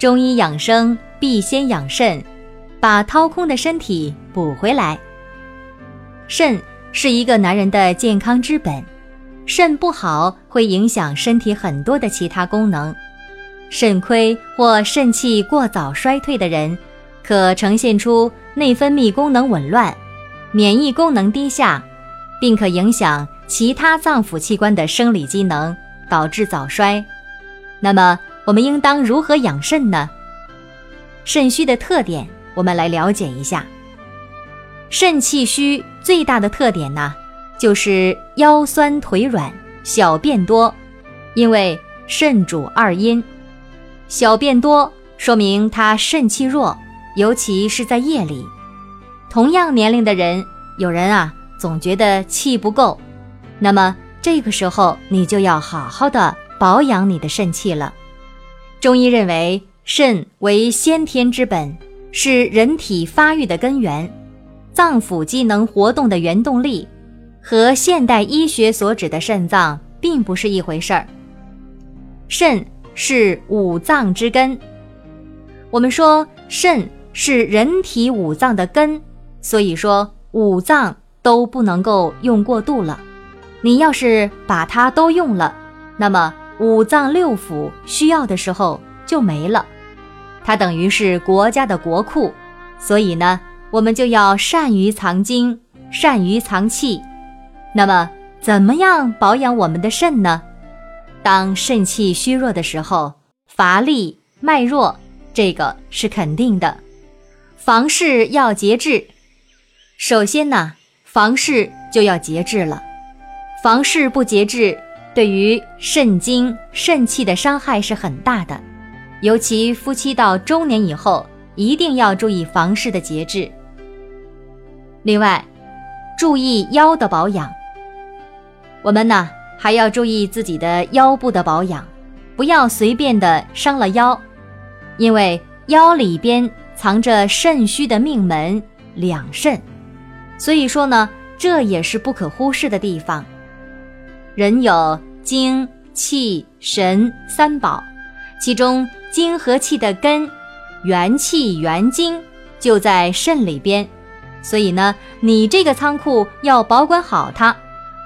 中医养生必先养肾，把掏空的身体补回来。肾是一个男人的健康之本，肾不好会影响身体很多的其他功能。肾亏或肾气过早衰退的人，可呈现出内分泌功能紊乱、免疫功能低下，并可影响其他脏腑器官的生理机能，导致早衰。那么我们应当如何养肾呢？肾虚的特点，我们来了解一下。肾气虚最大的特点呢，就是腰酸腿软、小便多。因为肾主二阴，小便多说明他肾气弱，尤其是在夜里。同样年龄的人，有人啊总觉得气不够，那么这个时候你就要好好的。保养你的肾气了。中医认为，肾为先天之本，是人体发育的根源，脏腑机能活动的原动力，和现代医学所指的肾脏并不是一回事儿。肾是五脏之根，我们说肾是人体五脏的根，所以说五脏都不能够用过度了。你要是把它都用了，那么。五脏六腑需要的时候就没了，它等于是国家的国库，所以呢，我们就要善于藏精，善于藏气。那么，怎么样保养我们的肾呢？当肾气虚弱的时候，乏力、脉弱，这个是肯定的。房事要节制，首先呢，房事就要节制了，房事不节制。对于肾精、肾气的伤害是很大的，尤其夫妻到中年以后，一定要注意房事的节制。另外，注意腰的保养。我们呢还要注意自己的腰部的保养，不要随便的伤了腰，因为腰里边藏着肾虚的命门两肾，所以说呢，这也是不可忽视的地方。人有精、气、神三宝，其中精和气的根，元气、元精就在肾里边。所以呢，你这个仓库要保管好它，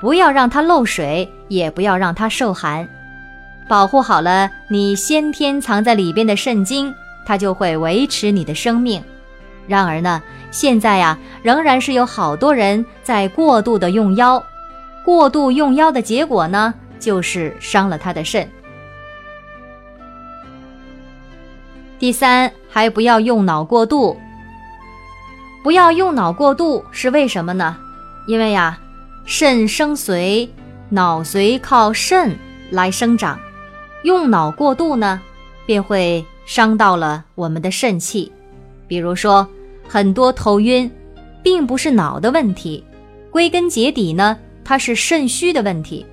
不要让它漏水，也不要让它受寒。保护好了你先天藏在里边的肾精，它就会维持你的生命。然而呢，现在呀，仍然是有好多人在过度的用腰。过度用腰的结果呢，就是伤了他的肾。第三，还不要用脑过度。不要用脑过度是为什么呢？因为呀，肾生髓，脑髓靠肾来生长，用脑过度呢，便会伤到了我们的肾气。比如说，很多头晕，并不是脑的问题，归根结底呢。它是肾虚的问题，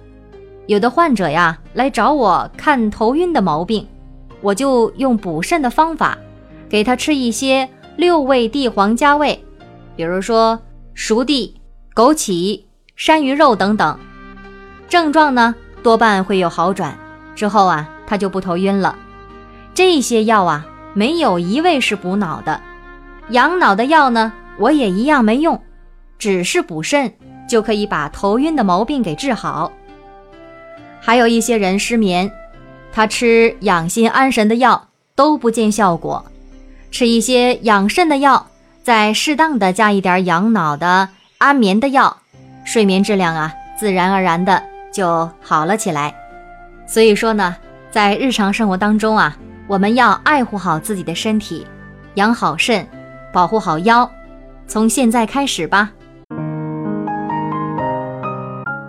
有的患者呀来找我看头晕的毛病，我就用补肾的方法，给他吃一些六味地黄加味，比如说熟地、枸杞、山萸肉等等，症状呢多半会有好转，之后啊他就不头晕了。这些药啊没有一味是补脑的，养脑的药呢我也一样没用，只是补肾。就可以把头晕的毛病给治好。还有一些人失眠，他吃养心安神的药都不见效果，吃一些养肾的药，再适当的加一点养脑的安眠的药，睡眠质量啊自然而然的就好了起来。所以说呢，在日常生活当中啊，我们要爱护好自己的身体，养好肾，保护好腰，从现在开始吧。